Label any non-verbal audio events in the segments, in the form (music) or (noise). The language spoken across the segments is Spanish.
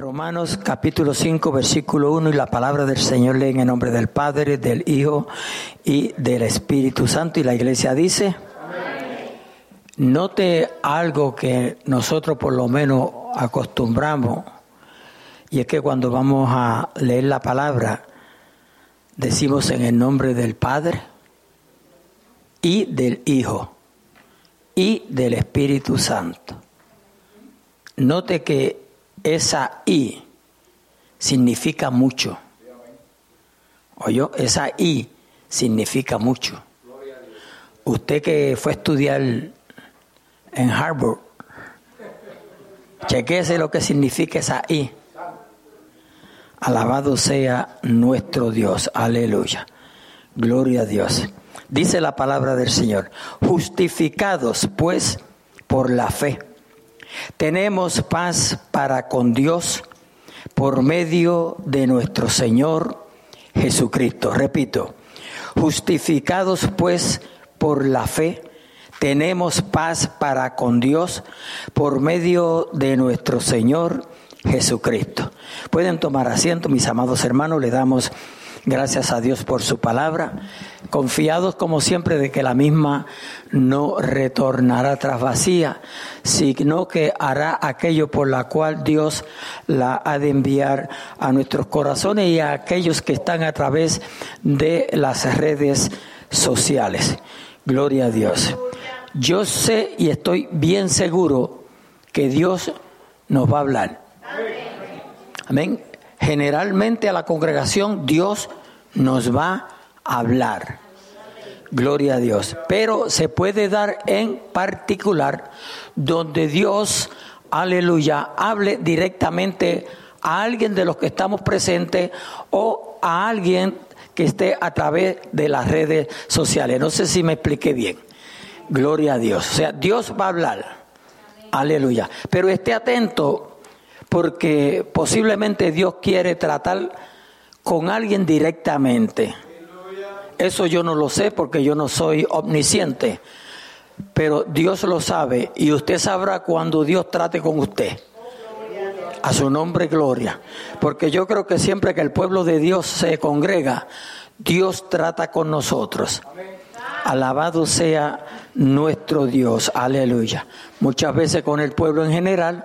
Romanos capítulo 5 versículo 1 y la palabra del Señor lee en el nombre del Padre, del Hijo y del Espíritu Santo y la iglesia dice, note algo que nosotros por lo menos acostumbramos y es que cuando vamos a leer la palabra decimos en el nombre del Padre y del Hijo y del Espíritu Santo. Note que esa I significa mucho. Oye, esa I significa mucho. Usted que fue a estudiar en Harvard, chequese lo que significa esa I. Alabado sea nuestro Dios. Aleluya. Gloria a Dios. Dice la palabra del Señor. Justificados pues por la fe tenemos paz para con Dios por medio de nuestro Señor Jesucristo. Repito, justificados pues por la fe, tenemos paz para con Dios por medio de nuestro Señor Jesucristo. Pueden tomar asiento, mis amados hermanos, le damos Gracias a Dios por su palabra, confiados como siempre de que la misma no retornará tras vacía, sino que hará aquello por la cual Dios la ha de enviar a nuestros corazones y a aquellos que están a través de las redes sociales. Gloria a Dios. Yo sé y estoy bien seguro que Dios nos va a hablar. Amén generalmente a la congregación Dios nos va a hablar. Gloria a Dios. Pero se puede dar en particular donde Dios, aleluya, hable directamente a alguien de los que estamos presentes o a alguien que esté a través de las redes sociales. No sé si me expliqué bien. Gloria a Dios. O sea, Dios va a hablar. Aleluya. Pero esté atento porque posiblemente Dios quiere tratar con alguien directamente. Eso yo no lo sé porque yo no soy omnisciente, pero Dios lo sabe y usted sabrá cuando Dios trate con usted. A su nombre gloria. Porque yo creo que siempre que el pueblo de Dios se congrega, Dios trata con nosotros. Alabado sea nuestro Dios. Aleluya. Muchas veces con el pueblo en general,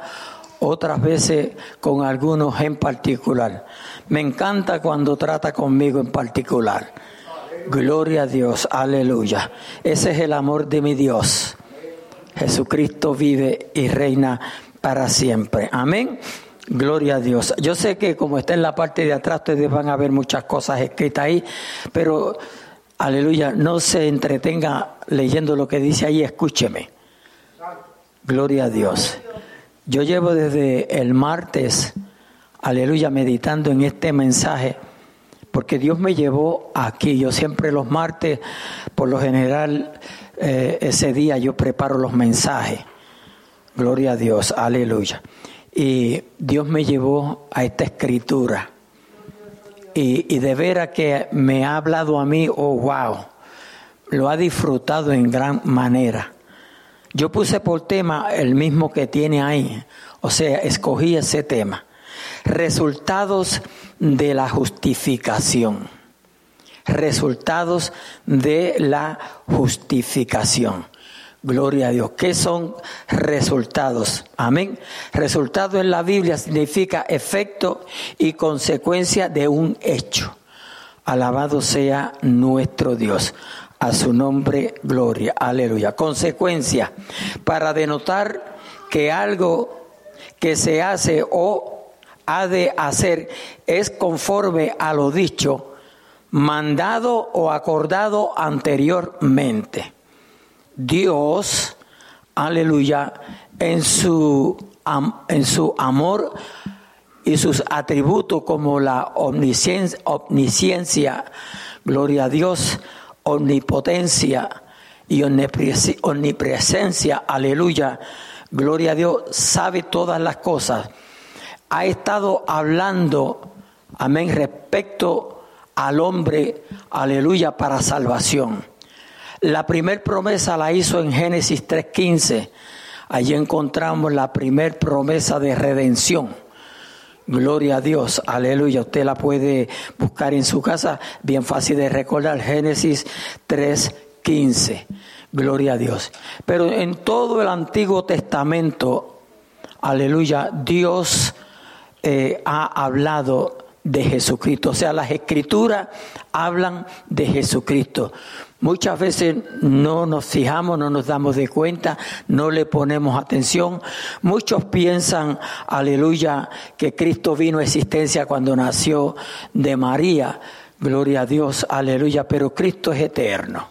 otras veces con algunos en particular. Me encanta cuando trata conmigo en particular. Gloria a Dios, aleluya. Ese es el amor de mi Dios. Jesucristo vive y reina para siempre. Amén. Gloria a Dios. Yo sé que como está en la parte de atrás, ustedes van a ver muchas cosas escritas ahí, pero aleluya, no se entretenga leyendo lo que dice ahí, escúcheme. Gloria a Dios. Yo llevo desde el martes, aleluya, meditando en este mensaje, porque Dios me llevó aquí. Yo siempre los martes, por lo general, eh, ese día yo preparo los mensajes. Gloria a Dios, aleluya. Y Dios me llevó a esta escritura. Y, y de veras que me ha hablado a mí, oh wow, lo ha disfrutado en gran manera. Yo puse por tema el mismo que tiene ahí, o sea, escogí ese tema. Resultados de la justificación. Resultados de la justificación. Gloria a Dios. ¿Qué son resultados? Amén. Resultado en la Biblia significa efecto y consecuencia de un hecho. Alabado sea nuestro Dios. A su nombre, gloria. Aleluya. Consecuencia, para denotar que algo que se hace o ha de hacer es conforme a lo dicho, mandado o acordado anteriormente. Dios, aleluya, en su, en su amor y sus atributos como la omnisciencia, omnisciencia, gloria a Dios, omnipotencia y omnipresencia, aleluya, gloria a Dios, sabe todas las cosas. Ha estado hablando, amén, respecto al hombre, aleluya, para salvación. La primer promesa la hizo en Génesis 3.15. Allí encontramos la primer promesa de redención. Gloria a Dios, aleluya. Usted la puede buscar en su casa, bien fácil de recordar, Génesis 3:15. Gloria a Dios. Pero en todo el Antiguo Testamento, aleluya, Dios eh, ha hablado de Jesucristo. O sea, las escrituras hablan de Jesucristo. Muchas veces no nos fijamos, no nos damos de cuenta, no le ponemos atención. Muchos piensan, aleluya, que Cristo vino a existencia cuando nació de María. Gloria a Dios, aleluya, pero Cristo es eterno.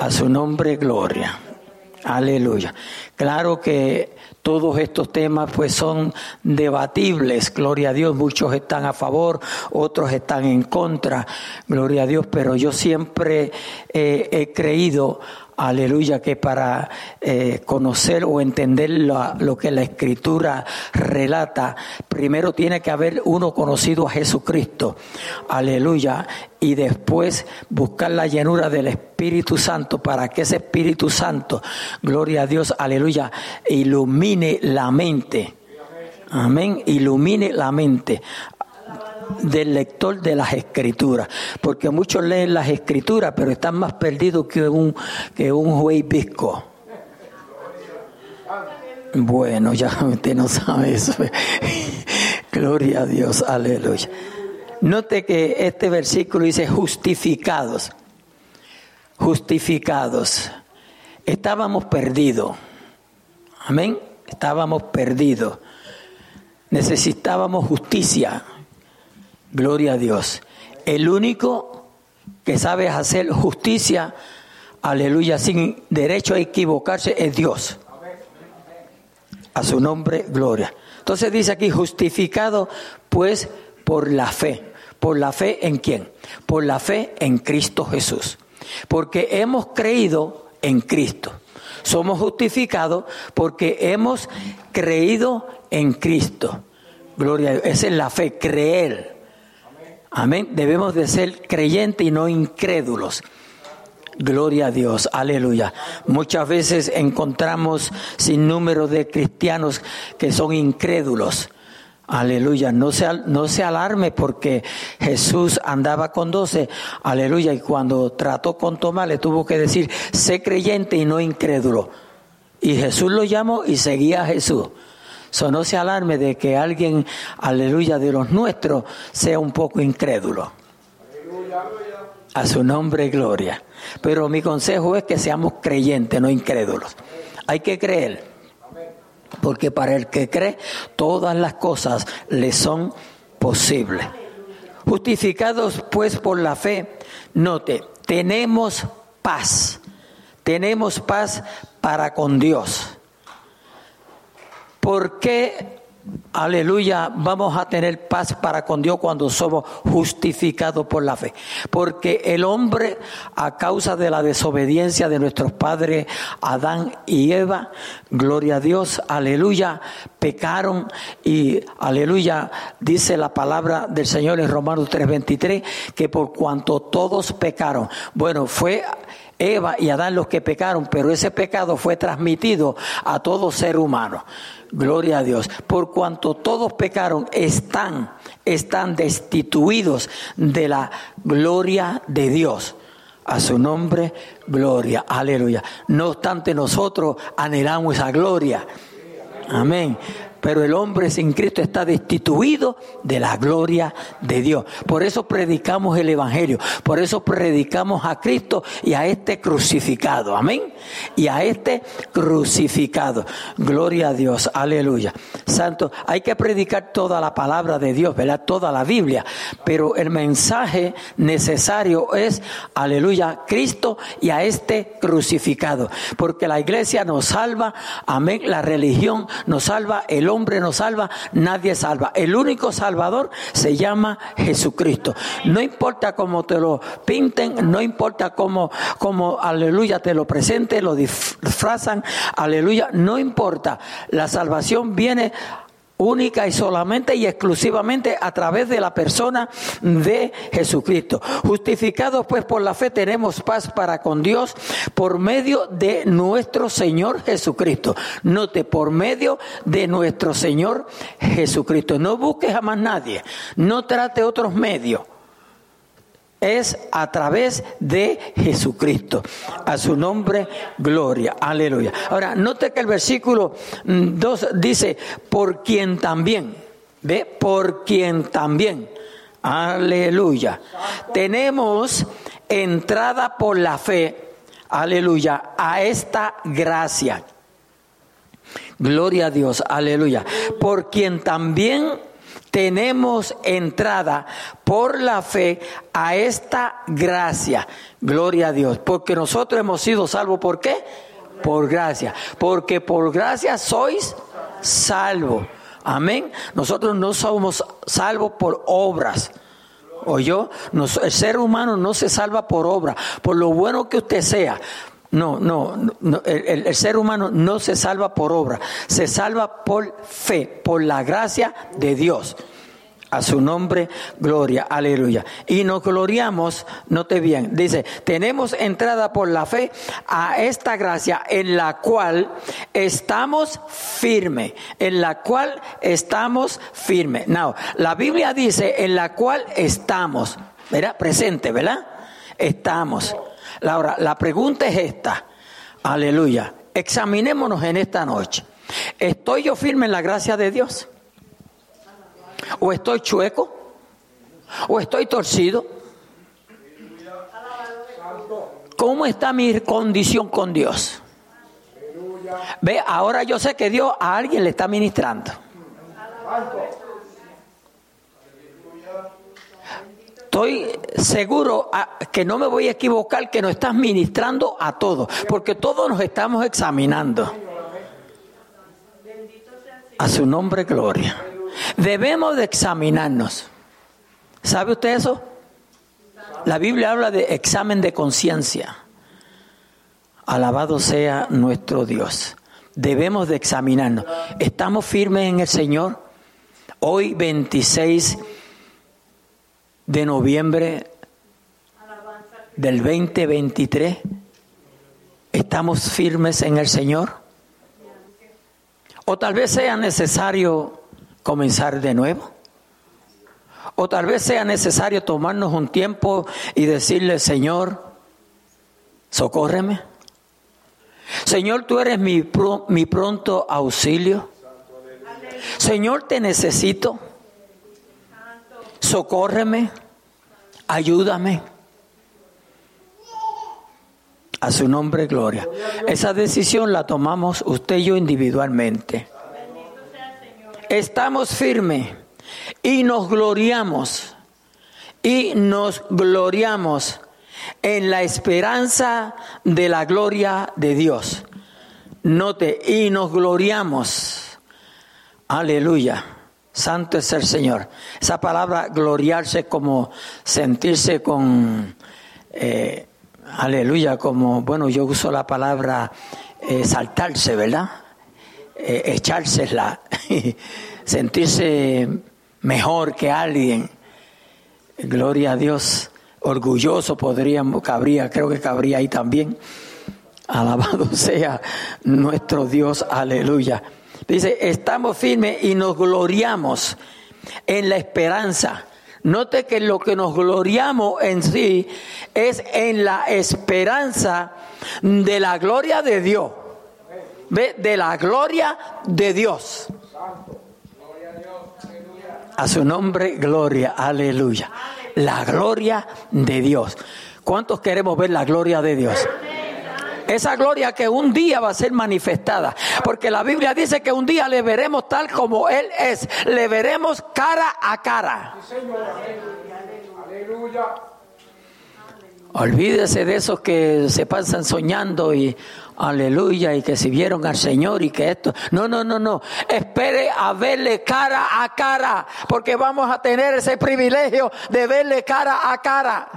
A su nombre, gloria. Aleluya. Claro que todos estos temas pues son debatibles, gloria a Dios, muchos están a favor, otros están en contra, gloria a Dios, pero yo siempre he creído aleluya, que para eh, conocer o entender lo, que la escritura relata, primero tiene que haber uno conocido a Jesucristo, aleluya, y después buscar la llenura del Espíritu Santo para que ese Espíritu Santo, gloria a Dios, aleluya, ilumine la mente. Amén, ilumine la mente del lector de las escrituras, porque muchos leen las escrituras, pero están más perdidos que un, que un juez pisco. Bueno, ya (laughs) usted no sabe eso. (laughs) Gloria a Dios, aleluya. Note que este versículo dice justificados, justificados. Estábamos perdidos. Amén. Estábamos perdidos. Necesitábamos justicia Gloria a Dios. El único que sabe hacer justicia, aleluya, sin derecho a equivocarse es Dios. A su nombre, gloria. Entonces dice aquí, justificado pues por la fe. ¿Por la fe en quién? Por la fe en Cristo Jesús. Porque hemos creído en Cristo. Somos justificados porque hemos creído en Cristo. Gloria a Dios. Esa es la fe, creer. Amén. Debemos de ser creyentes y no incrédulos. Gloria a Dios, aleluya. Muchas veces encontramos sin número de cristianos que son incrédulos. Aleluya, no se, no se alarme porque Jesús andaba con doce, aleluya, y cuando trató con Tomás le tuvo que decir, sé creyente y no incrédulo. Y Jesús lo llamó y seguía a Jesús. So, no se alarme de que alguien, aleluya, de los nuestros sea un poco incrédulo. A su nombre, gloria. Pero mi consejo es que seamos creyentes, no incrédulos. Hay que creer. Porque para el que cree, todas las cosas le son posibles. Justificados pues por la fe, note, tenemos paz. Tenemos paz para con Dios. ¿Por qué, aleluya, vamos a tener paz para con Dios cuando somos justificados por la fe? Porque el hombre, a causa de la desobediencia de nuestros padres Adán y Eva, gloria a Dios, aleluya, pecaron y, aleluya, dice la palabra del Señor en Romanos 3:23, que por cuanto todos pecaron, bueno, fue Eva y Adán los que pecaron, pero ese pecado fue transmitido a todo ser humano. Gloria a Dios. Por cuanto todos pecaron, están, están destituidos de la gloria de Dios. A su nombre, gloria. Aleluya. No obstante, nosotros anhelamos esa gloria. Amén pero el hombre sin Cristo está destituido de la gloria de Dios. Por eso predicamos el Evangelio, por eso predicamos a Cristo y a este crucificado, amén. Y a este crucificado. Gloria a Dios, aleluya. Santo, hay que predicar toda la palabra de Dios, ¿verdad? Toda la Biblia, pero el mensaje necesario es, aleluya, Cristo y a este crucificado, porque la iglesia nos salva, amén, la religión nos salva, el hombre no salva, nadie salva. El único salvador se llama Jesucristo. No importa cómo te lo pinten, no importa cómo, cómo aleluya, te lo presenten, lo disfrazan, aleluya, no importa. La salvación viene única y solamente y exclusivamente a través de la persona de Jesucristo. Justificados pues por la fe tenemos paz para con Dios por medio de nuestro Señor Jesucristo. Note, por medio de nuestro Señor Jesucristo. No busques a más nadie, no trate otros medios es a través de Jesucristo. A su nombre, gloria. Aleluya. Ahora, note que el versículo 2 mm, dice, por quien también, ¿ve? Por quien también. Aleluya. Tenemos entrada por la fe, aleluya, a esta gracia. Gloria a Dios, aleluya. Por quien también tenemos entrada por la fe a esta gracia. Gloria a Dios. Porque nosotros hemos sido salvos. ¿Por qué? Por gracia. Porque por gracia sois salvos. Amén. Nosotros no somos salvos por obras. ¿O yo? el ser humano no se salva por obra, por lo bueno que usted sea. No, no, el, ser humano no se salva por obra, se salva por fe, por la gracia de Dios. A su nombre, gloria, aleluya. Y nos gloriamos, note bien, dice, tenemos entrada por la fe a esta gracia en la cual estamos firmes, en la cual estamos firmes. Now, la Biblia dice en la cual estamos, ¿verdad? Presente, ¿verdad? Estamos. Laura, la pregunta es esta. Aleluya. Examinémonos en esta noche. ¿Estoy yo firme en la gracia de Dios? ¿O estoy chueco? ¿O estoy torcido? ¿Cómo está mi condición con Dios? Ve, ahora yo sé que Dios a alguien le está ministrando. Estoy seguro que no me voy a equivocar, que nos estás ministrando a todos, porque todos nos estamos examinando. A su nombre, gloria. Debemos de examinarnos. ¿Sabe usted eso? La Biblia habla de examen de conciencia. Alabado sea nuestro Dios. Debemos de examinarnos. ¿Estamos firmes en el Señor? Hoy 26 de noviembre del 2023? ¿Estamos firmes en el Señor? O tal vez sea necesario comenzar de nuevo. O tal vez sea necesario tomarnos un tiempo y decirle, Señor, socórreme. Señor, tú eres mi, mi pronto auxilio. Señor, te necesito socórreme, ayúdame. A su nombre, gloria. Esa decisión la tomamos usted y yo individualmente. Estamos firmes y nos gloriamos y nos gloriamos en la esperanza de la gloria de Dios. Note, y nos gloriamos. Aleluya Santo es el Señor. Esa palabra gloriarse como sentirse con, eh, aleluya, como, bueno, yo uso la palabra eh, saltarse, ¿verdad? Eh, echársela, (laughs) sentirse mejor que alguien. Gloria a Dios, orgulloso podríamos, cabría, creo que cabría ahí también. Alabado (laughs) sea nuestro Dios, aleluya. Dice, estamos firmes y nos gloriamos en la esperanza. Note que lo que nos gloriamos en sí es en la esperanza de la gloria de Dios. ¿Ve? De la gloria de Dios. A su nombre, gloria, aleluya. La gloria de Dios. ¿Cuántos queremos ver la gloria de Dios? Esa gloria que un día va a ser manifestada. Porque la Biblia dice que un día le veremos tal como Él es. Le veremos cara a cara. Olvídese de esos que se pasan soñando y aleluya y que si vieron al Señor y que esto. No, no, no, no. Espere a verle cara a cara porque vamos a tener ese privilegio de verle cara a cara.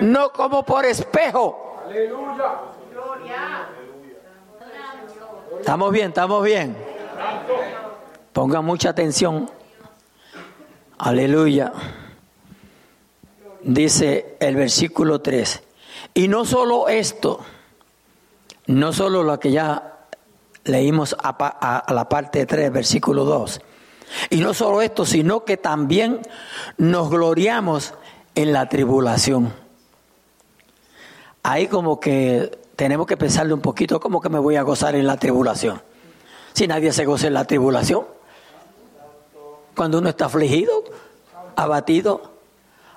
No como por espejo. Aleluya. Estamos bien, estamos bien. Ponga mucha atención. Aleluya. Dice el versículo 3. Y no solo esto, no solo lo que ya leímos a, la parte 3, versículo 2. Y no solo esto, sino que también nos gloriamos en la tribulación. Ahí como que tenemos que pensarle un poquito, ¿cómo que me voy a gozar en la tribulación? Si nadie se goza en la tribulación. Cuando uno está afligido, abatido,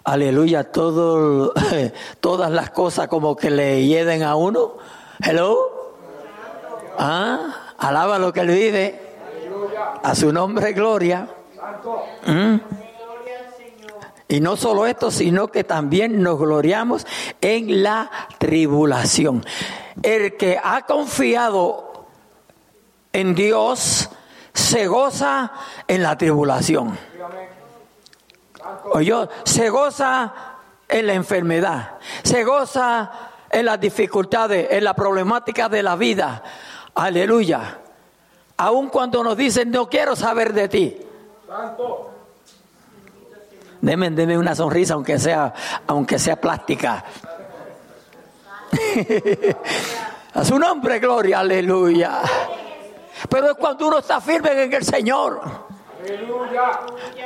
aleluya, todo, (laughs) todas las cosas como que le hieden a uno. Hello. Ah, alaba lo que él vive. A su nombre, gloria. ¿Mm? Y no solo esto, sino que también nos gloriamos en la tribulación. El que ha confiado en Dios se goza en la tribulación. Oye, se goza en la enfermedad, se goza en las dificultades, en la problemática de la vida. Aleluya. Aun cuando nos dicen, no quiero saber de ti. Deme, deme una sonrisa, aunque sea, aunque sea plástica. (laughs) A su nombre, gloria, aleluya. Pero es cuando uno está firme en el Señor.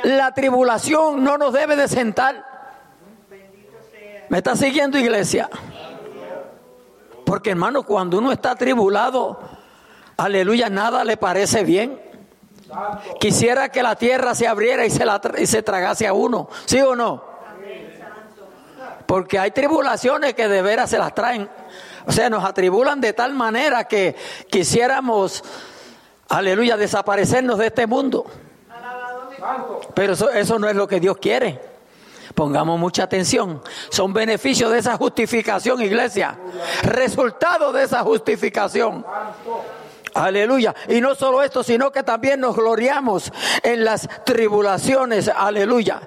La tribulación no nos debe de sentar. ¿Me está siguiendo, iglesia? Porque hermano, cuando uno está tribulado, aleluya, nada le parece bien. Quisiera que la tierra se abriera y se, la, y se tragase a uno, ¿sí o no? Porque hay tribulaciones que de veras se las traen. O sea, nos atribulan de tal manera que quisiéramos, aleluya, desaparecernos de este mundo. Pero eso, eso no es lo que Dios quiere. Pongamos mucha atención. Son beneficios de esa justificación, iglesia. Resultado de esa justificación. Aleluya. Y no solo esto, sino que también nos gloriamos en las tribulaciones. Aleluya.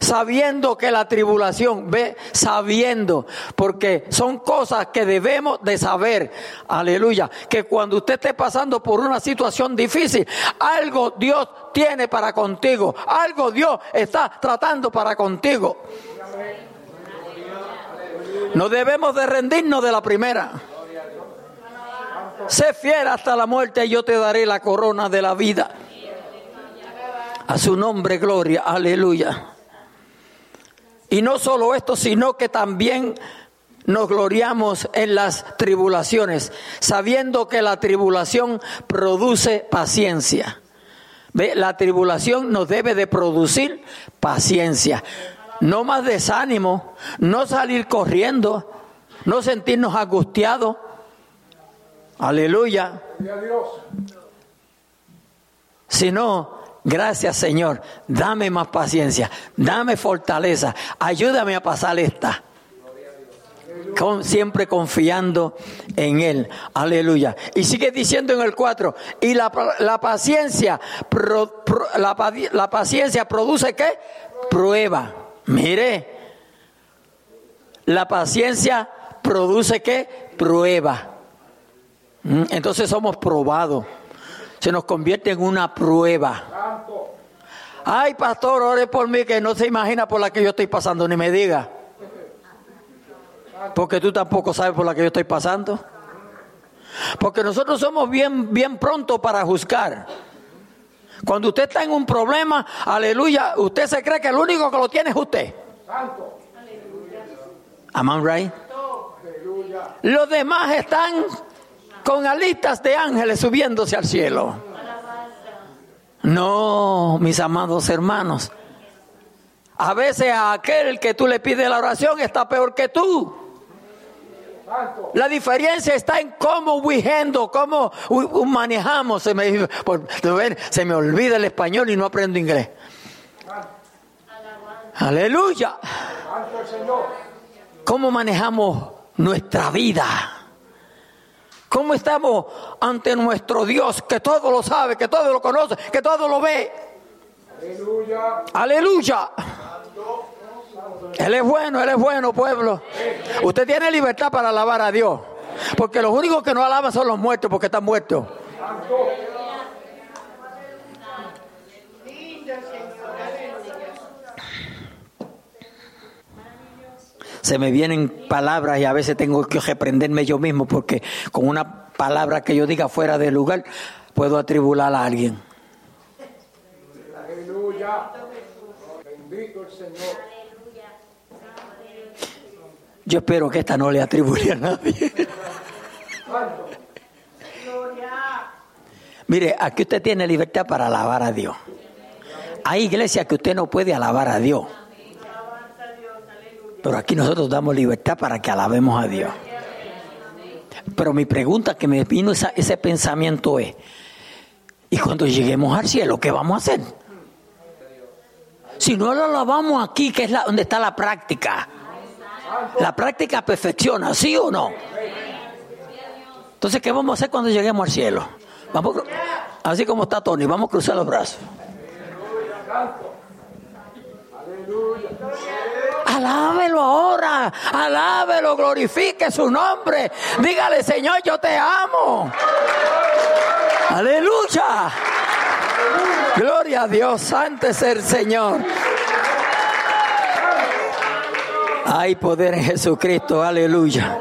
Sabiendo que la tribulación, ve, sabiendo, porque son cosas que debemos de saber. Aleluya. Que cuando usted esté pasando por una situación difícil, algo Dios tiene para contigo. Algo Dios está tratando para contigo. No debemos de rendirnos de la primera. Sé fiel hasta la muerte y yo te daré la corona de la vida. A su nombre, gloria, aleluya. Y no solo esto, sino que también nos gloriamos en las tribulaciones, sabiendo que la tribulación produce paciencia. La tribulación nos debe de producir paciencia. No más desánimo, no salir corriendo, no sentirnos angustiados, Aleluya. Si no, gracias Señor, dame más paciencia, dame fortaleza, ayúdame a pasar esta. Con, siempre confiando en Él. Aleluya. Y sigue diciendo en el 4, y la, paciencia, la, la paciencia produce qué? Prueba. Mire, la paciencia produce qué? Prueba. Entonces somos probados. Se nos convierte en una prueba. Ay, pastor, ore por mí que no se imagina por la que yo estoy pasando, ni me diga. Porque tú tampoco sabes por la que yo estoy pasando. Porque nosotros somos bien, bien prontos para juzgar. Cuando usted está en un problema, aleluya, usted se cree que el único que lo tiene es usted. Santo. Am right? Los demás están con alitas de ángeles subiéndose al cielo. No, mis amados hermanos. A veces aquel que tú le pides la oración está peor que tú. La diferencia está en cómo vigendo, cómo manejamos. Se me, se me olvida el español y no aprendo inglés. Aleluya. ¿Cómo manejamos nuestra vida? ¿Cómo estamos ante nuestro Dios que todo lo sabe, que todo lo conoce, que todo lo ve? Aleluya. Aleluya. Él es bueno, Él es bueno, pueblo. Usted tiene libertad para alabar a Dios. Porque los únicos que no alaban son los muertos porque están muertos. Se me vienen palabras y a veces tengo que reprenderme yo mismo porque con una palabra que yo diga fuera de lugar puedo atribular a alguien. Aleluya. Bendito el Señor. Yo espero que esta no le atribuya a nadie. Mire, aquí usted tiene libertad para alabar a Dios. Hay iglesias que usted no puede alabar a Dios. Pero aquí nosotros damos libertad para que alabemos a Dios. Pero mi pregunta que me vino ese pensamiento es, ¿y cuando lleguemos al cielo, qué vamos a hacer? Si no lo alabamos aquí, que es la, donde está la práctica. La práctica perfecciona, ¿sí o no? Entonces, ¿qué vamos a hacer cuando lleguemos al cielo? Vamos, así como está Tony, vamos a cruzar los brazos. Alábelo ahora, alábelo, glorifique su nombre. Dígale, Señor, yo te amo. Aleluya. Gloria a Dios, santo es el Señor. Hay poder en Jesucristo, aleluya.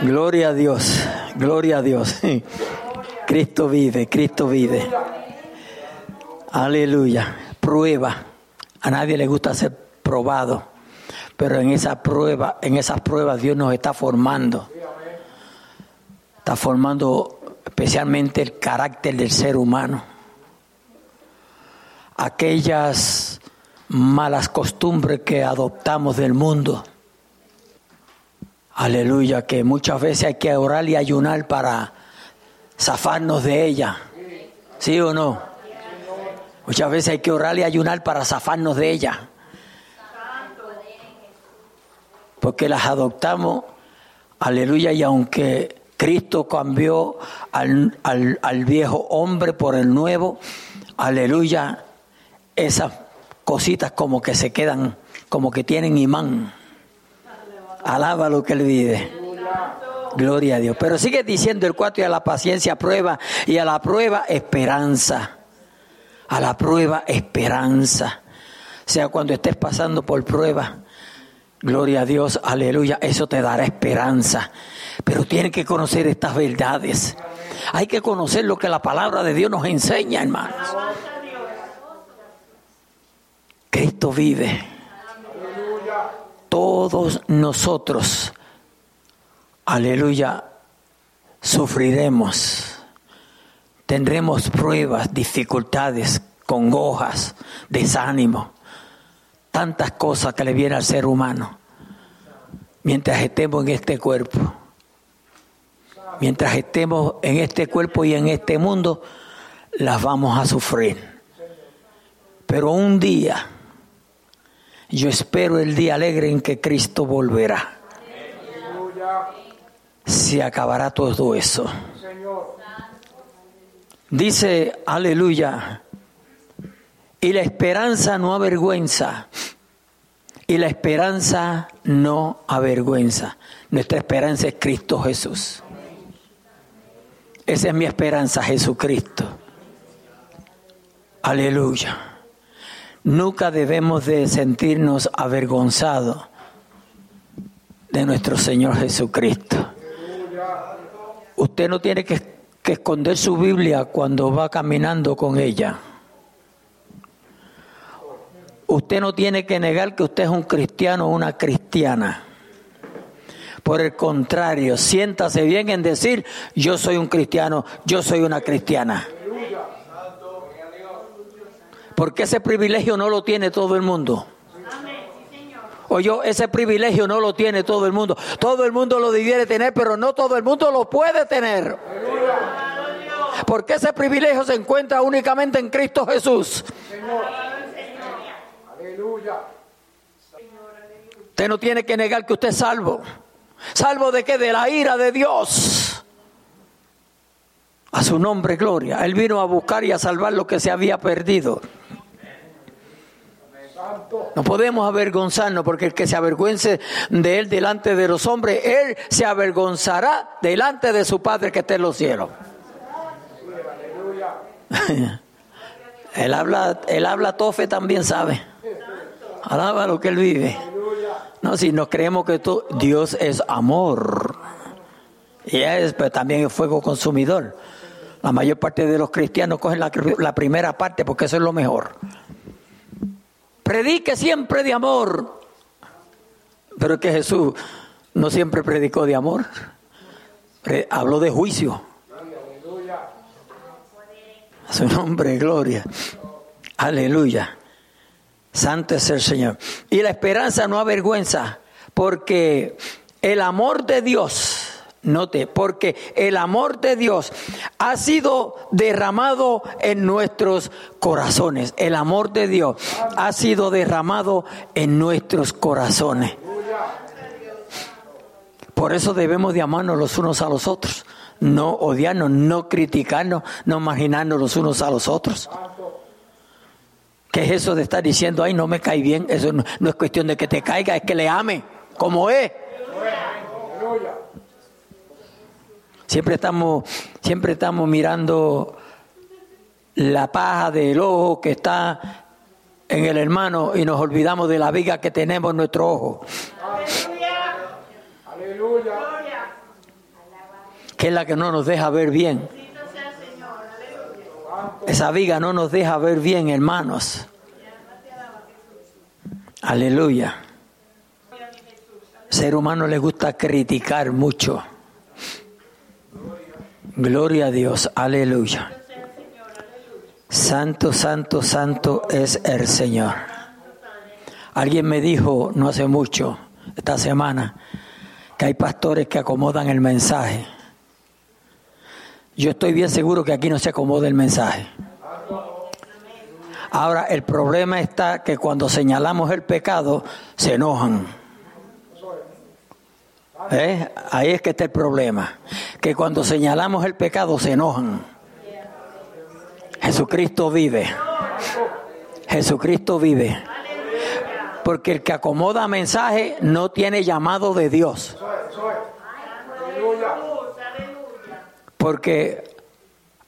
Gloria a Dios, gloria a Dios. Cristo vive, Cristo vive. Aleluya. Prueba. A nadie le gusta ser probado, pero en esa prueba, en esas pruebas Dios nos está formando. Está formando especialmente el carácter del ser humano. Aquellas malas costumbres que adoptamos del mundo. Aleluya, que muchas veces hay que orar y ayunar para zafarnos de ella. ¿Sí o no? Muchas veces hay que orar y ayunar para zafarnos de ella. Porque las adoptamos, aleluya, y aunque Cristo cambió al, al, viejo hombre por el nuevo, aleluya, esas cositas como que se quedan, como que tienen imán. Alaba lo que él vive. Gloria a Dios. Pero sigue diciendo el cuatro y a la paciencia prueba y a la prueba esperanza. A la prueba esperanza. O sea, cuando estés pasando por prueba, gloria a Dios, aleluya, eso te dará esperanza. Pero tienes que conocer estas verdades. Hay que conocer lo que la palabra de Dios nos enseña, hermanos. Cristo vive. Todos nosotros aleluya, sufriremos, tendremos pruebas, dificultades, congojas, desánimo, tantas cosas que le viene al ser humano mientras estemos en este cuerpo. Mientras estemos en este cuerpo y en este mundo, las vamos a sufrir. Pero un día, yo espero el día alegre en que Cristo volverá se acabará todo eso. Dice, aleluya, y la esperanza no avergüenza, y la esperanza no avergüenza. Nuestra esperanza es Cristo Jesús. Esa es mi esperanza, Jesucristo. Aleluya. Nunca debemos de sentirnos avergonzados de nuestro Señor Jesucristo. Usted no tiene que, esconder su Biblia cuando va caminando con ella. Usted no tiene que negar que usted es un cristiano o una cristiana. Por el contrario, siéntase bien en decir, yo soy un cristiano, yo soy una cristiana. Porque ese privilegio no lo tiene todo el mundo. Oye, ese privilegio no lo tiene todo el mundo. Todo el mundo lo debiera tener, pero no todo el mundo lo puede tener. Porque ese privilegio se encuentra únicamente en Cristo Jesús. Usted no tiene que negar que usted es salvo. ¿Salvo de qué? De la ira de Dios. A su nombre, gloria. Él vino a buscar y a salvar lo que se había perdido. No podemos avergonzarnos porque el que se avergüence de él delante de los hombres, él se avergonzará delante de su Padre que está en los cielos. (laughs) Él habla, él habla tofe también sabe. Alaba lo que él vive. No, si nos creemos que todo, Dios es amor. Y es pero también es fuego consumidor. La mayor parte de los cristianos cogen la, la primera parte porque eso es lo mejor. Predique siempre de amor. Pero que Jesús no siempre predicó de amor. Habló de juicio. A su nombre, gloria. Aleluya. Santo es el Señor. Y la esperanza no avergüenza, porque el amor de Dios, note, porque el amor de Dios ha sido derramado en nuestros corazones. El amor de Dios ha sido derramado en nuestros corazones. Por eso debemos de amarnos los unos a los otros, no odiarnos, no criticarnos, no marginarnos los unos a los otros. ¿Qué es eso de estar diciendo, ay, no me cae bien? Eso no, es cuestión de que te caiga, es que le ame, como es. Siempre estamos, siempre estamos mirando la paja del ojo que está en el hermano y nos olvidamos de la viga que tenemos en nuestro ojo. Que es la que no nos deja ver bien. Esa viga no nos deja ver bien, hermanos. Aleluya. Ser humano le gusta criticar mucho. Gloria a Dios. Aleluya. Santo, santo, santo es el Señor. Alguien me dijo no hace mucho, esta semana, que hay pastores que acomodan el mensaje. Yo estoy bien seguro que aquí no se acomoda el mensaje. Ahora, el problema está que cuando señalamos el pecado, se enojan. ¿Eh? Ahí es que está el problema. Que cuando señalamos el pecado, se enojan. Jesucristo vive. Jesucristo vive. Porque el que acomoda mensaje no tiene llamado de Dios. Porque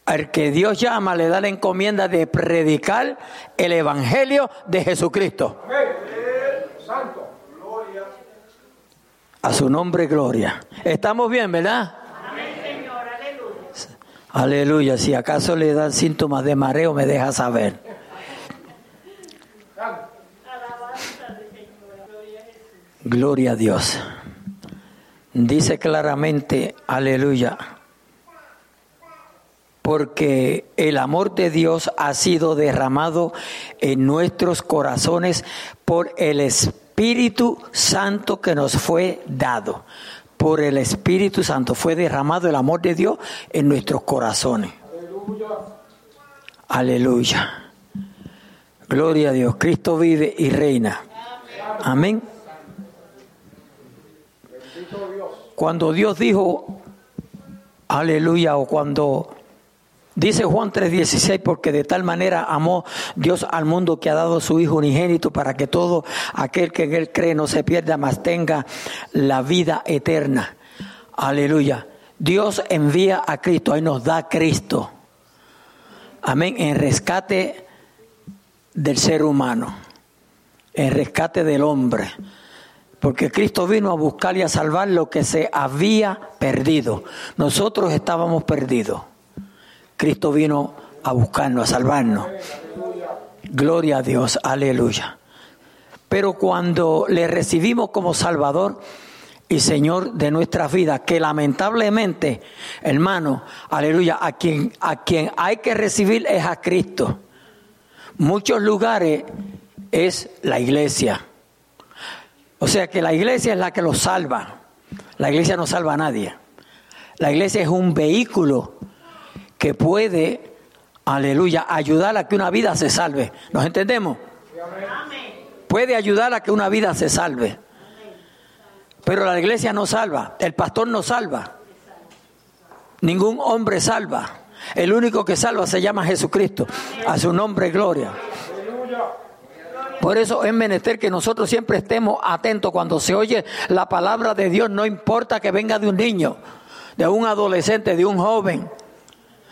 al que Dios llama le da la encomienda de predicar el evangelio de Jesucristo. A su nombre, gloria. Estamos bien, ¿verdad? Aleluya. Si acaso le dan síntomas de mareo, me deja saber. Gloria a Dios. Dice claramente, aleluya, porque el amor de Dios ha sido derramado en nuestros corazones por el Espíritu Santo que nos fue dado. Por el Espíritu Santo fue derramado el amor de Dios en nuestros corazones. Aleluya. Aleluya. Gloria a Dios. Cristo vive y reina. Amén. Cuando Dios dijo, aleluya, o cuando dice Juan 3:16, porque de tal manera amó Dios al mundo que ha dado su Hijo unigénito para que todo aquel que en Él cree no se pierda, mas tenga la vida eterna. Aleluya. Dios envía a Cristo, ahí nos da Cristo. Amén. En rescate del ser humano, en rescate del hombre. Porque Cristo vino a buscar y a salvar lo que se había perdido. Nosotros estábamos perdidos. Cristo vino a buscarnos, a salvarnos. Gloria a Dios, aleluya. Pero cuando le recibimos como Salvador y Señor de nuestras vidas, que lamentablemente, hermano, aleluya, a quien, a quien hay que recibir es a Cristo. Muchos lugares es la iglesia o sea que la iglesia es la que los salva. La iglesia no salva a nadie. La iglesia es un vehículo que puede, aleluya, ayudar a que una vida se salve. ¿Nos entendemos? Puede ayudar a que una vida se salve. Pero la iglesia no salva, el pastor no salva. Ningún hombre salva. El único que salva se llama Jesucristo. A su nombre, gloria. Por eso es menester que nosotros siempre estemos atentos cuando se oye la palabra de Dios, no importa que venga de un niño, de un adolescente, de un joven,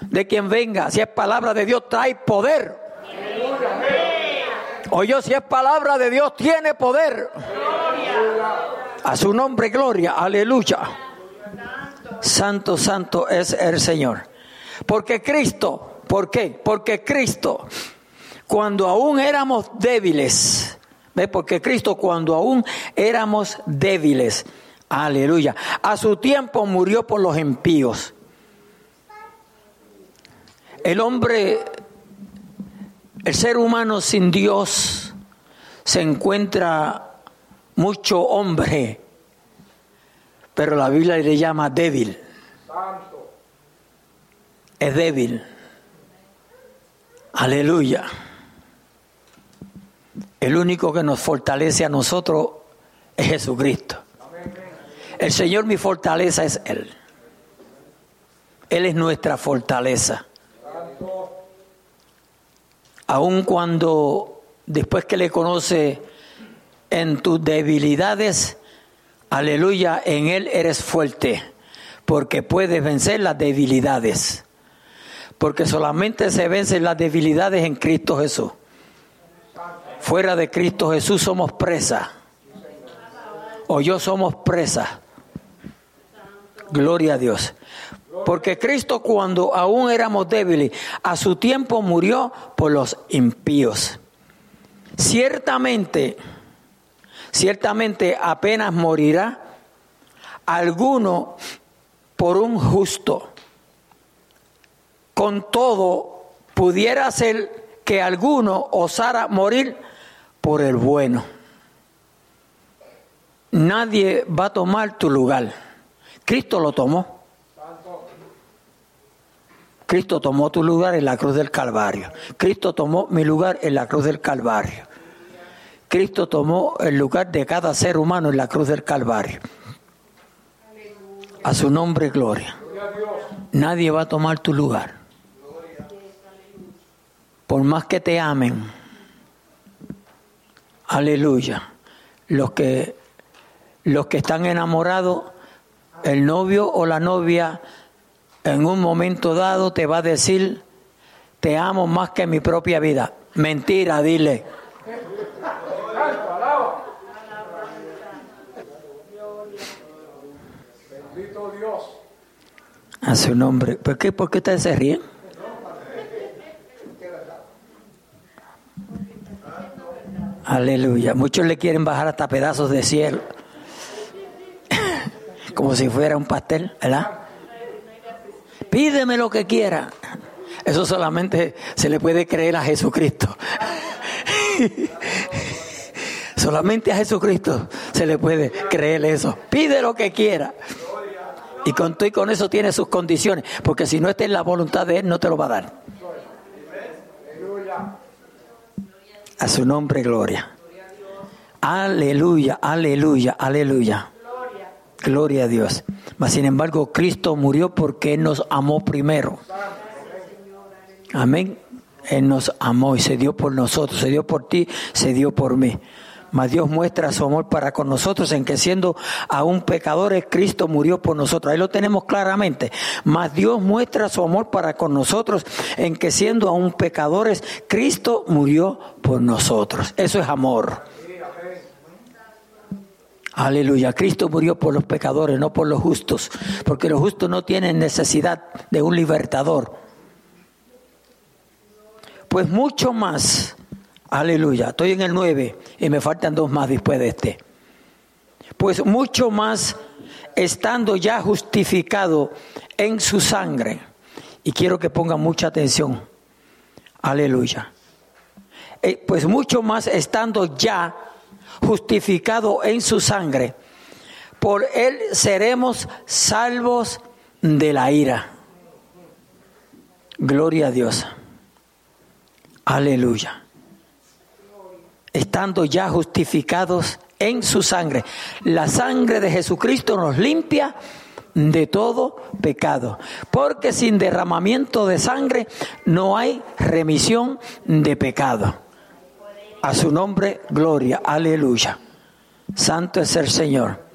de quien venga, si es palabra de Dios, trae poder. Oye, si es palabra de Dios, tiene poder. A su nombre, gloria. Aleluya. Santo, santo es el Señor. Porque Cristo, ¿por qué? Porque Cristo, cuando aún éramos débiles, ¿ve? Porque Cristo, cuando aún éramos débiles, aleluya, a su tiempo murió por los impíos. El hombre, el ser humano sin Dios, se encuentra mucho hombre pero la Biblia le llama débil. Es débil. Aleluya. El único que nos fortalece a nosotros es Jesucristo. El Señor mi fortaleza es Él. Él es nuestra fortaleza. Aun cuando después que le conoce en tus debilidades, Aleluya, en Él eres fuerte, porque puedes vencer las debilidades. Porque solamente se vencen las debilidades en Cristo Jesús. Fuera de Cristo Jesús somos presa. O yo somos presa. Gloria a Dios. Porque Cristo cuando aún éramos débiles, a su tiempo murió por los impíos. Ciertamente, ciertamente apenas morirá alguno por un justo. Con todo, pudiera ser que alguno osara morir por el bueno. Nadie va a tomar tu lugar. Cristo lo tomó. Cristo tomó tu lugar en la cruz del Calvario. Cristo tomó mi lugar en la cruz del Calvario. Cristo tomó el lugar de cada ser humano en la cruz del Calvario. A su nombre, gloria. Nadie va a tomar tu lugar. Por más que te amen. Aleluya. Los que, los que están enamorados, el novio o la novia en un momento dado te va a decir, te amo más que mi propia vida. Mentira, dile. A su nombre. ¿Por qué, ¿Por qué ustedes se ríen? Aleluya. Muchos le quieren bajar hasta pedazos de cielo. (coughs) Como si fuera un pastel, ¿verdad? Pídeme lo que quiera. Eso solamente se le puede creer a Jesucristo. (laughs) solamente a Jesucristo se le puede creer eso. Pide lo que quiera. Y con, y con eso tiene sus condiciones, porque si no está en la voluntad de Él, no te lo va a dar. A su nombre, gloria. Aleluya, aleluya, aleluya. Gloria a Dios. Mas sin embargo, Cristo murió porque Él nos amó primero. Amén. Él nos amó y se dio por nosotros, se dio por ti, se dio por mí. Mas Dios muestra su amor para con nosotros en que siendo aún pecadores, Cristo murió por nosotros. Ahí lo tenemos claramente. Mas Dios muestra su amor para con nosotros en que siendo aún pecadores, Cristo murió por nosotros. Eso es amor. Aleluya. Cristo murió por los pecadores, no por los justos. Porque los justos no tienen necesidad de un libertador. Pues mucho más Aleluya. Estoy en el 9 y me faltan dos más después de este. Pues mucho más estando ya justificado en su sangre. Y quiero que pongan mucha atención. Aleluya. Eh, pues mucho más estando ya justificado en su sangre. Por él seremos salvos de la ira. Gloria a Dios. Aleluya estando ya justificados en su sangre. La sangre de Jesucristo nos limpia de todo pecado, porque sin derramamiento de sangre no hay remisión de pecado. A su nombre, gloria, aleluya. Santo es el Señor.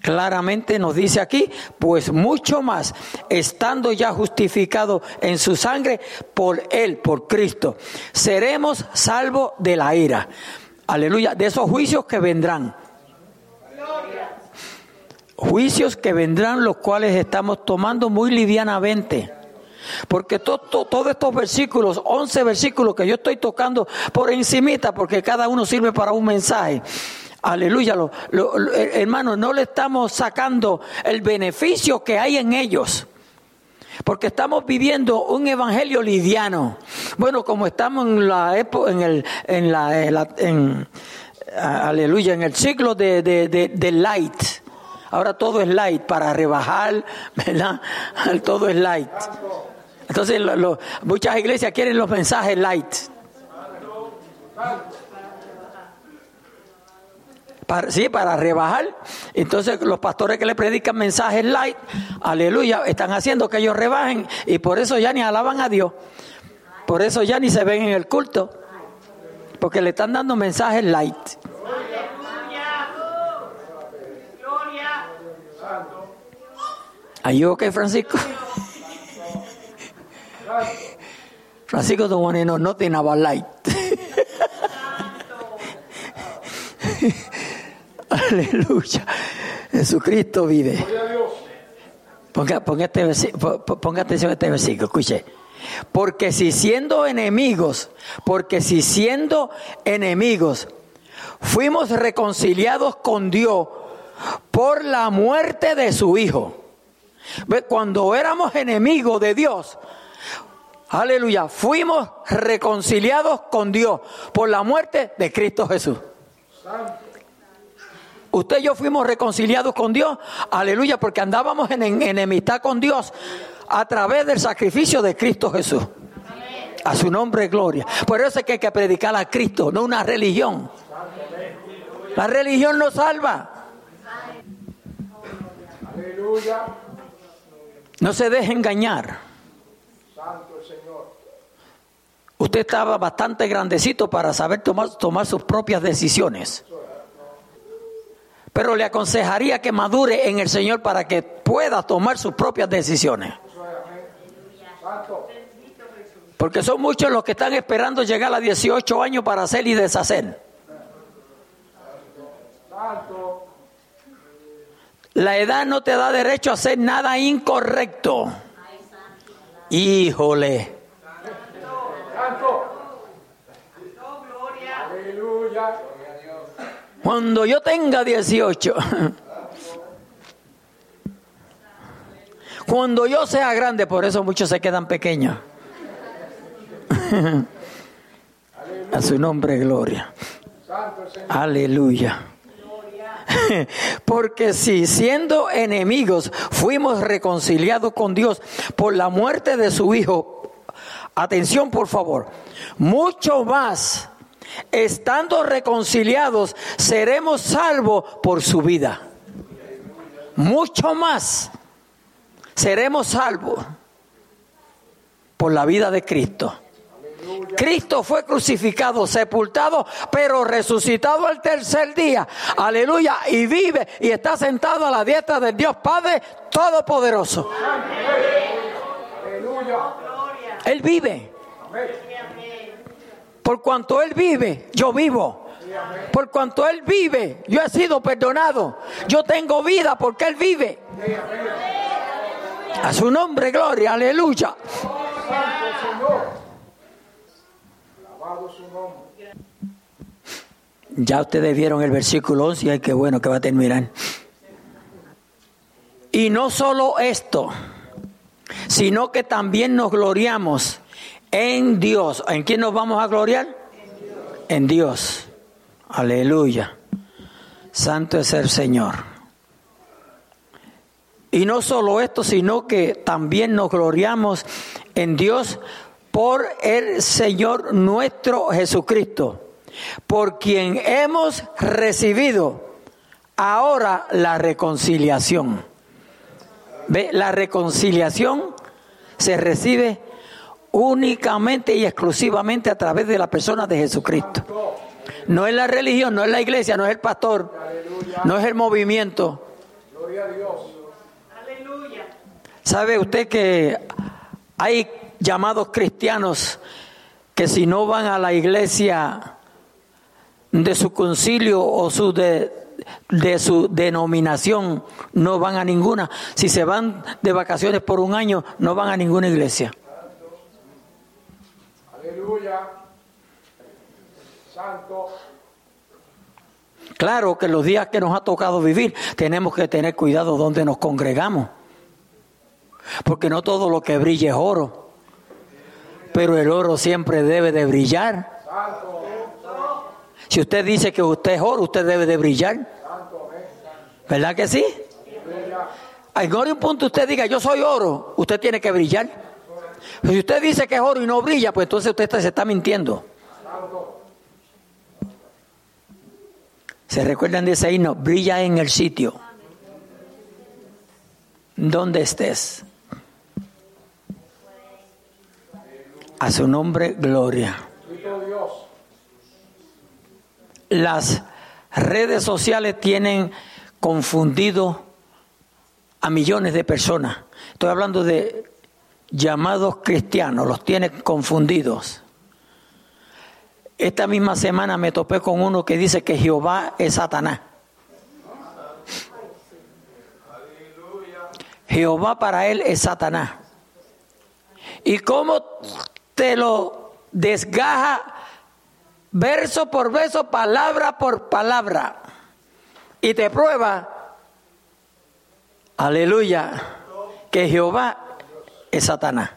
Claramente nos dice aquí, pues mucho más, estando ya justificado en su sangre por Él, por Cristo, seremos salvos de la ira. Aleluya, de esos juicios que vendrán. Juicios que vendrán los cuales estamos tomando muy livianamente. Porque todos estos versículos, 11 versículos que yo estoy tocando por encimita, porque cada uno sirve para un mensaje. Aleluya, lo, hermano, no le estamos sacando el beneficio que hay en ellos. Porque estamos viviendo un evangelio liviano. Bueno, como estamos en la época, en el, en la, en, aleluya, en el ciclo de, de, de light. Ahora todo es light para rebajar, (laughs) ¿verdad? Todo es light. Entonces muchas iglesias quieren los mensajes light. Para, sí, para rebajar. Entonces los pastores que le predican mensajes light, aleluya, están haciendo que ellos rebajen y por eso ya ni alaban a Dios. Por eso ya ni se ven en el culto. Porque le están dando mensajes light. ¿Are you okay, Francisco? Francisco don't want to know nothing about light. (laughs) Aleluya. Jesucristo vive. Ponga, ponga, este ponga atención a este versículo, escuche. Porque si siendo enemigos, porque si siendo enemigos, fuimos reconciliados con Dios por la muerte de su Hijo. Cuando éramos enemigos de Dios, aleluya, fuimos reconciliados con Dios por la muerte de Cristo Jesús. Usted y yo fuimos reconciliados con Dios, aleluya, porque andábamos en enemistad con Dios a través del sacrificio de Cristo Jesús. A su nombre, gloria. Por eso es que hay que predicar a Cristo, no una religión. La religión no salva. Aleluya. No se deje engañar. Usted estaba bastante grandecito para saber tomar, sus propias decisiones. Pero le aconsejaría que madure en el Señor para que pueda tomar sus propias decisiones. Porque son muchos los que están esperando llegar a 18 años para hacer y deshacer. La edad no te da derecho a hacer nada incorrecto. Híjole. Cuando yo tenga 18, cuando yo sea grande, por eso muchos se quedan pequeños. (laughs) A su nombre, gloria. Aleluya. Porque si siendo enemigos fuimos reconciliados con Dios por la muerte de su Hijo, atención por favor, mucho más, estando reconciliados, seremos salvos por su vida. Mucho más, seremos salvos por la vida de Cristo. Cristo fue crucificado, sepultado, pero resucitado al tercer día. Aleluya. Y vive y está sentado a la diestra del Dios Padre Todopoderoso. Él vive. Por cuanto Él vive, yo vivo. Por cuanto Él vive, yo he sido perdonado. Yo tengo vida porque Él vive. A su nombre, gloria, aleluya. Ya ustedes vieron el versículo 11 y ay, qué bueno que va a terminar. Y no solo esto, sino que también nos gloriamos en Dios. ¿En quién nos vamos a gloriar? En Dios. Aleluya. Santo es el Señor. Y no solo esto, sino que también nos gloriamos en Dios por el Señor nuestro Jesucristo, por quien hemos recibido ahora la reconciliación. ¿Ve? La reconciliación se recibe únicamente y exclusivamente a través de la persona de Jesucristo. No es la religión, no es la iglesia, no es el pastor, no es el movimiento. ¿Sabe usted que hay llamados cristianos que si no van a la iglesia de su concilio o su de, de su denominación, no van a ninguna? Si se van de vacaciones por un año, no van a ninguna iglesia. Aleluya. Santo. Claro que los días que nos ha tocado vivir tenemos que tener cuidado donde nos congregamos. Porque no todo lo que brilla es oro. Pero el oro siempre debe de brillar. Si usted dice que usted es oro, usted debe de brillar. ¿Verdad que sí? En un punto usted diga, yo soy oro, usted tiene que brillar. Si usted dice que es oro y no brilla, pues entonces usted se está mintiendo. ¿Se recuerdan de ese himno? Brilla en el sitio. Donde estés. A su nombre, gloria. Las redes sociales tienen confundido a millones de personas. Estoy hablando de llamados cristianos, los tienen confundidos. Esta misma semana me topé con uno que dice que Jehová es Satanás. Jehová para él es Satanás. ¿Y cómo te lo desgaja verso por verso, palabra por palabra? Y te prueba, aleluya, que Jehová es Satanás.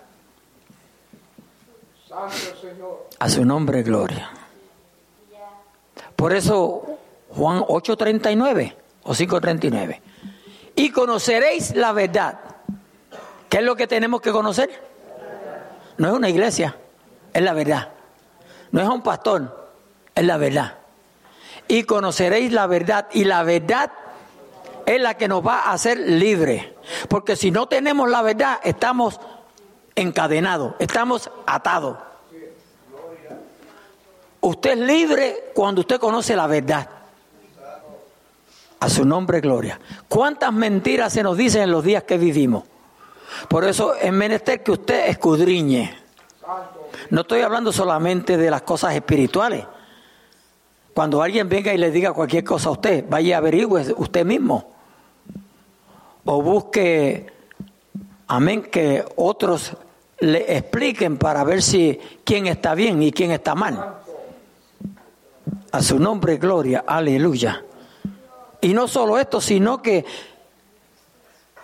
A su nombre, gloria. Por eso, Juan 8:39 o 5:39. Y conoceréis la verdad. ¿Qué es lo que tenemos que conocer? No es una iglesia, es la verdad. No es un pastor, es la verdad. Y conoceréis la verdad. Y la verdad es la que nos va a hacer libres. Porque si no tenemos la verdad, estamos encadenados, estamos atados. Usted es libre cuando usted conoce la verdad. A su nombre, gloria. ¿Cuántas mentiras se nos dicen en los días que vivimos? Por eso es menester que usted escudriñe. No estoy hablando solamente de las cosas espirituales. Cuando alguien venga y le diga cualquier cosa a usted, vaya y averigüe usted mismo. O busque, amén, que otros le expliquen para ver si quién está bien y quién está mal. A su nombre, gloria, aleluya. Y no solo esto, sino que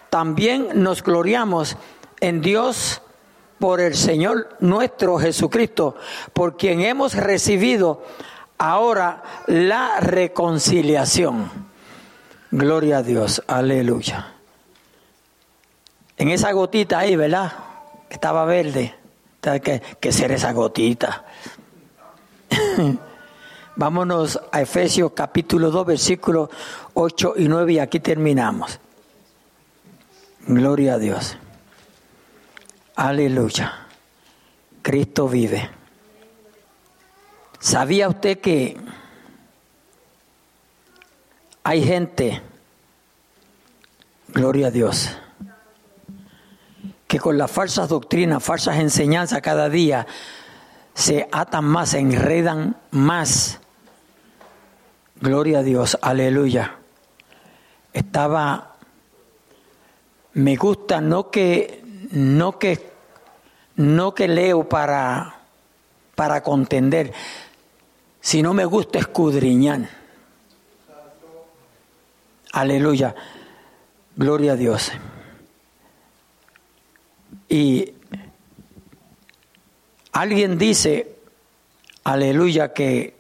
también nos gloriamos en Dios por el Señor nuestro Jesucristo, por quien hemos recibido ahora la reconciliación. Gloria a Dios, aleluya. En esa gotita ahí, ¿verdad? Que estaba verde. ¿Qué, qué será esa gotita? (laughs) Vámonos a Efesios capítulo 2, versículos 8 y 9 y aquí terminamos. Gloria a Dios. Aleluya. Cristo vive. ¿Sabía usted que hay gente, gloria a Dios, que con las falsas doctrinas, falsas enseñanzas cada día se atan más, se enredan más? Gloria a Dios, aleluya. Estaba, me gusta, no que, no que, no que leo para, para contender, sino me gusta escudriñar. Aleluya, gloria a Dios. Y alguien dice, aleluya, que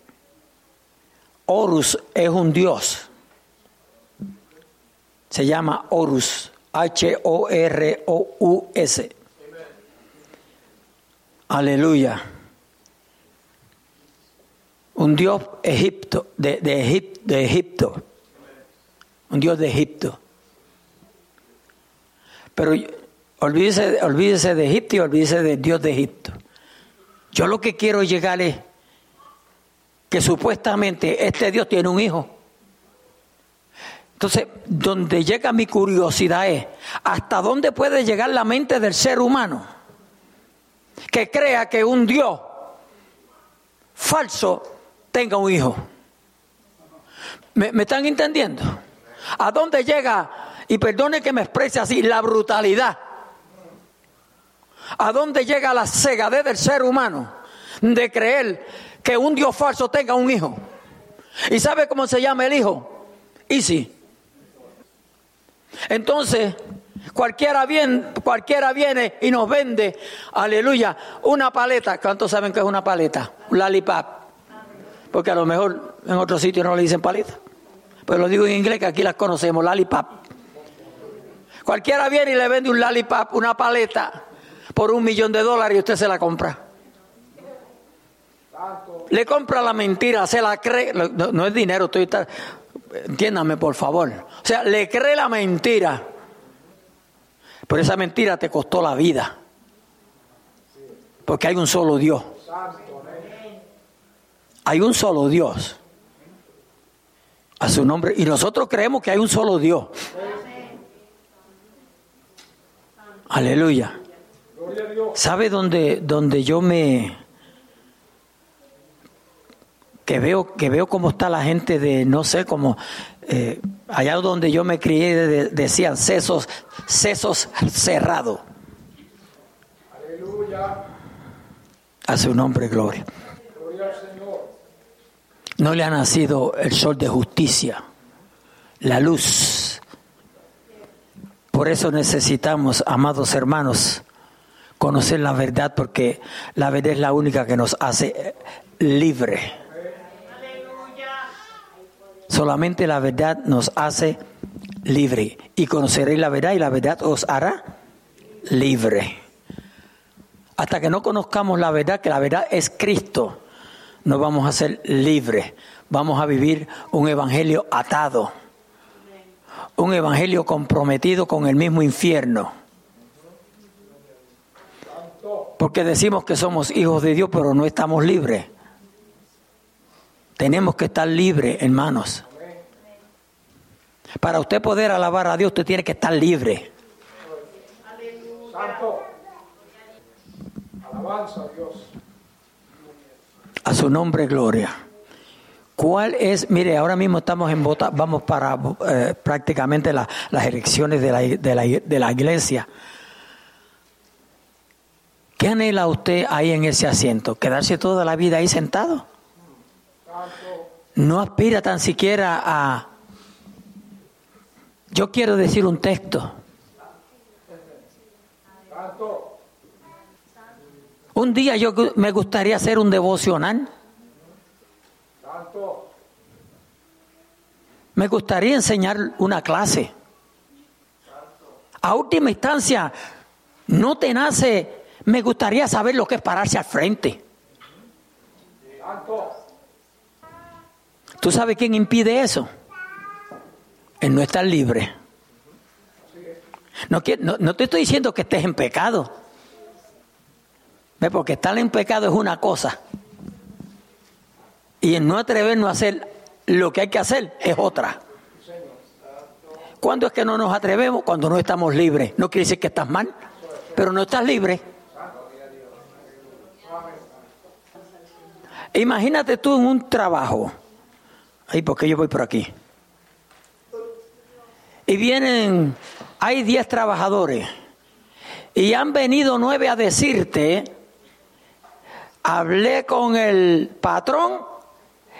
Horus es un dios. Se llama Horus, H-O-R-O-U-S. Aleluya. Un dios Egipto, de, de, de Egipto. Un dios de Egipto. Pero olvídese, olvídese de Egipto y olvídese del dios de Egipto. Yo lo que quiero llegar es que supuestamente este Dios tiene un hijo. Entonces, donde llega mi curiosidad es, ¿hasta dónde puede llegar la mente del ser humano que crea que un Dios falso tenga un hijo? ¿Me, me están entendiendo? ¿A dónde llega, y perdone que me exprese así, la brutalidad? ¿A dónde llega la cegadez del ser humano de creer que un Dios falso tenga un hijo? ¿Y sabe cómo se llama el hijo? Easy. Entonces, cualquiera viene, cualquiera viene y nos vende, aleluya, una paleta. ¿Cuántos saben que es una paleta? Un. Porque a lo mejor en otros sitios no le dicen paleta. Pero lo digo en inglés que aquí las conocemos, lollipop. Cualquiera viene y le vende un lollipop, una paleta, por un millón de dólares y usted se la compra. Le compra la mentira, se la cree. No, no es dinero, estoy. Entiéndame, por favor. O sea, le cree la mentira. Pero esa mentira te costó la vida. Porque hay un solo Dios. Hay un solo Dios. A su nombre. Y nosotros creemos que hay un solo Dios. Aleluya. ¿Sabe dónde, dónde yo me que veo que veo cómo está la gente de no sé cómo eh, allá donde yo me crié de, decían sesos sesos cerrados Aleluya. a su nombre gloria Gloria al Señor. no le ha nacido el sol de justicia la luz por eso necesitamos amados hermanos conocer la verdad porque la verdad es la única que nos hace libre Solamente la verdad nos hace libre. Y conoceréis la verdad y la verdad os hará libre. Hasta que no conozcamos la verdad, que la verdad es Cristo, no vamos a ser libres. Vamos a vivir un evangelio atado. Un evangelio comprometido con el mismo infierno. Porque decimos que somos hijos de Dios, pero no estamos libres. Tenemos que estar libres, hermanos. Para usted poder alabar a Dios, usted tiene que estar libre. Santo. Alabanza a Dios. A su nombre, gloria. ¿Cuál es? Mire, ahora mismo estamos en vota, vamos para eh, prácticamente la- las elecciones de la, de, la, de la iglesia. ¿Qué anhela usted ahí en ese asiento? ¿Quedarse toda la vida ahí sentado? No aspira tan siquiera a... Yo quiero decir un texto. Un día yo me gustaría hacer un devocional. Me gustaría enseñar una clase. A última instancia, no te nace, me gustaría saber lo que es pararse al frente. ¿Tú sabes quién impide eso? El no estar libre. No te estoy diciendo que estés en pecado. ¿Ve? Porque estar en pecado es una cosa. Y el no atrevernos a hacer lo que hay que hacer es otra. ¿Cuándo es que no nos atrevemos? Cuando no estamos libres. No quiere decir que estás mal, pero no estás libre. Imagínate tú en un trabajo. Ay, porque yo voy por aquí. Y vienen, hay 10 trabajadores. Y han venido nueve a decirte, hablé con el patrón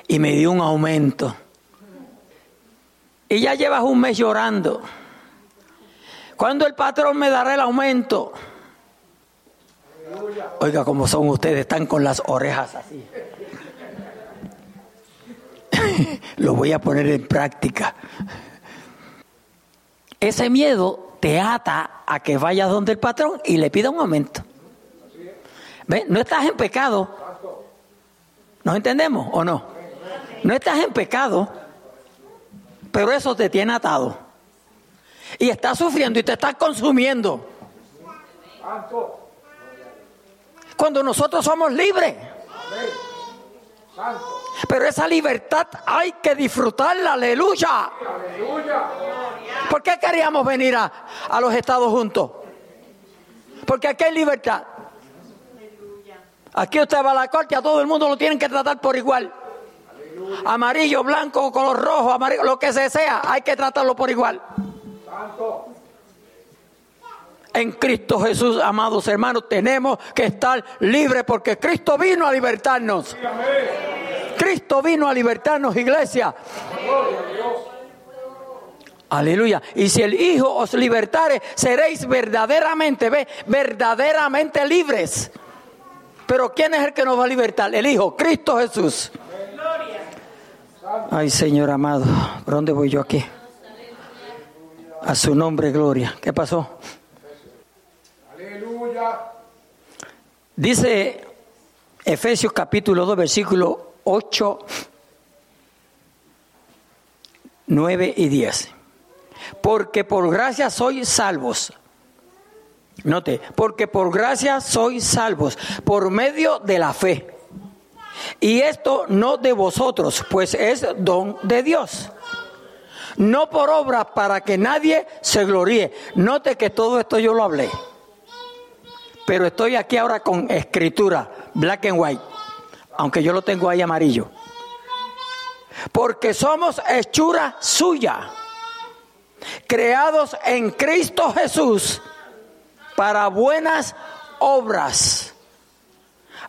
y me dio un aumento. Y ya llevas un mes llorando. ¿Cuándo el patrón me dará el aumento? Oiga, como son ustedes, están con las orejas así. (laughs) Lo voy a poner en práctica. Ese miedo te ata a que vayas donde el patrón y le pida un aumento. No estás en pecado. ¿Nos entendemos o no? No estás en pecado, pero eso te tiene atado. Y estás sufriendo y te estás consumiendo. Cuando nosotros somos libres. Pero esa libertad hay que disfrutarla, aleluya. ¿Por qué queríamos venir a, a los estados juntos? Porque aquí hay libertad. Aquí usted va a la corte, a todo el mundo lo tienen que tratar por igual. Amarillo, blanco, color rojo, amarillo, lo que se sea, hay que tratarlo por igual. En Cristo Jesús, amados hermanos, tenemos que estar libres porque Cristo vino a libertarnos. Cristo vino a libertarnos, iglesia. Aleluya. Y si el Hijo os libertare, seréis verdaderamente, ve, verdaderamente libres. Pero ¿quién es el que nos va a libertar? El Hijo, Cristo Jesús. Ay, Señor amado, ¿por dónde voy yo aquí? A su nombre, gloria. ¿Qué pasó? Aleluya. Dice Efesios capítulo 2, versículo 8, 9 y 10. Porque por gracia sois salvos. Note, porque por gracia sois salvos por medio de la fe. Y esto no de vosotros, pues es don de Dios. No por obra para que nadie se gloríe. Note que todo esto yo lo hablé. Pero estoy aquí ahora con escritura, black and white, aunque yo lo tengo ahí amarillo. Porque somos hechura suya, creados en Cristo Jesús para buenas obras,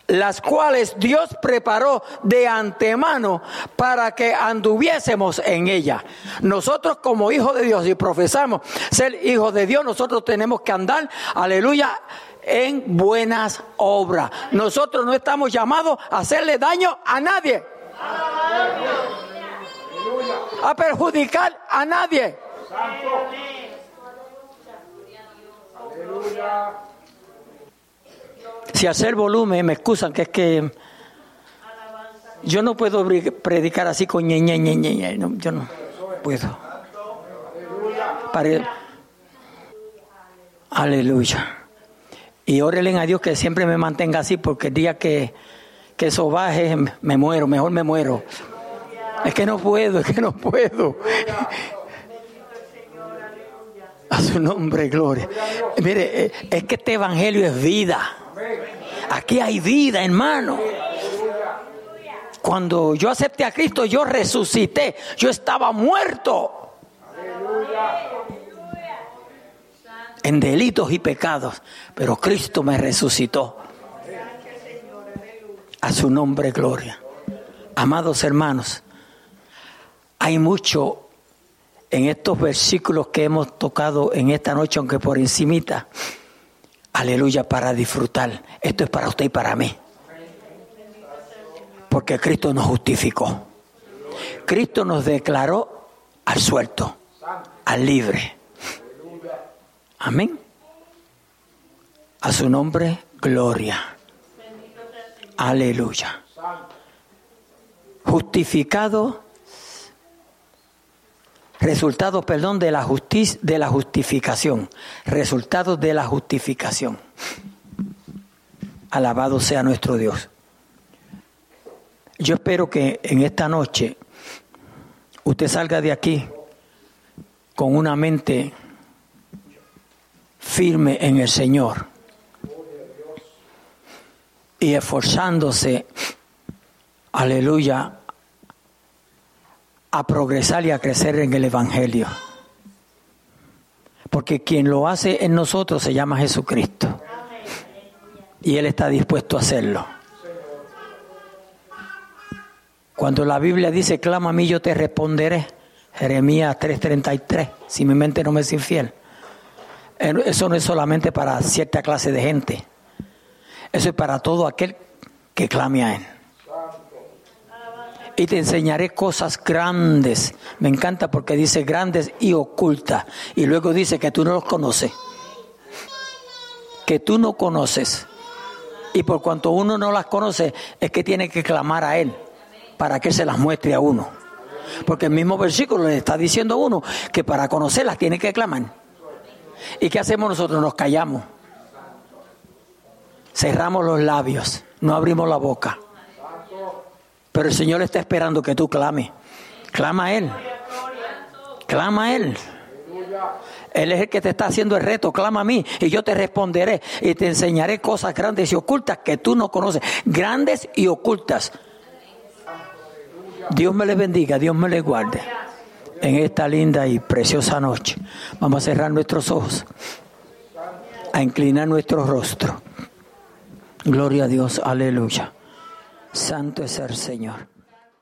las cuales Dios preparó de antemano para que anduviésemos en ella. Nosotros como hijos de Dios y profesamos ser hijos de Dios, nosotros tenemos que andar, aleluya, en buenas obras. Nosotros no estamos llamados a hacerle daño a nadie. A perjudicar a nadie. Si hacer volumen, me excusan que es que yo no puedo predicar así con ñe. No, yo no puedo. Aleluya. Y órelen a Dios que siempre me mantenga así porque el día que, que eso baje me muero, mejor me muero. Es que no puedo, es que no puedo. A su nombre, gloria. Mire, eh, es que este evangelio es vida. Aquí hay vida, hermano. Cuando yo acepté a Cristo, yo resucité. Yo estaba muerto en delitos y pecados, pero Cristo me resucitó. A su nombre, gloria. Amados hermanos, hay mucho en estos versículos que hemos tocado en esta noche, aunque por encimita. Aleluya, para disfrutar. Esto es para usted y para mí. Porque Cristo nos justificó. Cristo nos declaró al suelto, al libre. Amén. A su nombre, gloria. Aleluya. Justificado, resultado, perdón, de la justicia, de la justificación. Resultados de la justificación. Alabado sea nuestro Dios. Yo espero que en esta noche usted salga de aquí con una mente firme en el Señor y esforzándose, aleluya, a progresar y a crecer en el Evangelio. Porque quien lo hace en nosotros se llama Jesucristo. Y Él está dispuesto a hacerlo. Cuando la Biblia dice, clama a mí, yo te responderé. Jeremías 3:33, si mi mente no me es infiel. Eh, Eso no es solamente para cierta clase de gente. Eso es para todo aquel que clame a Él. Y te enseñaré cosas grandes. Me encanta porque dice grandes y ocultas. Y luego dice que tú no los conoces. Que tú no conoces. Y por cuanto uno no las conoce, es que tiene que clamar a Él para que se las muestre a uno. Porque el mismo versículo le está diciendo a uno que para conocerlas tiene que clamar. ¿Y qué hacemos nosotros? Nos callamos. Cerramos los labios, no abrimos la boca. Pero el Señor está esperando que tú clames. Clama a Él. Clama a Él. Él es el que te está haciendo el reto. Clama a mí y yo te responderé y te enseñaré cosas grandes y ocultas que tú no conoces. Grandes y ocultas. Dios me les bendiga, Dios me les guarde. En esta linda y preciosa noche. Vamos a cerrar nuestros ojos. A inclinar nuestro rostro. Gloria a Dios, aleluya. Santo es el Señor.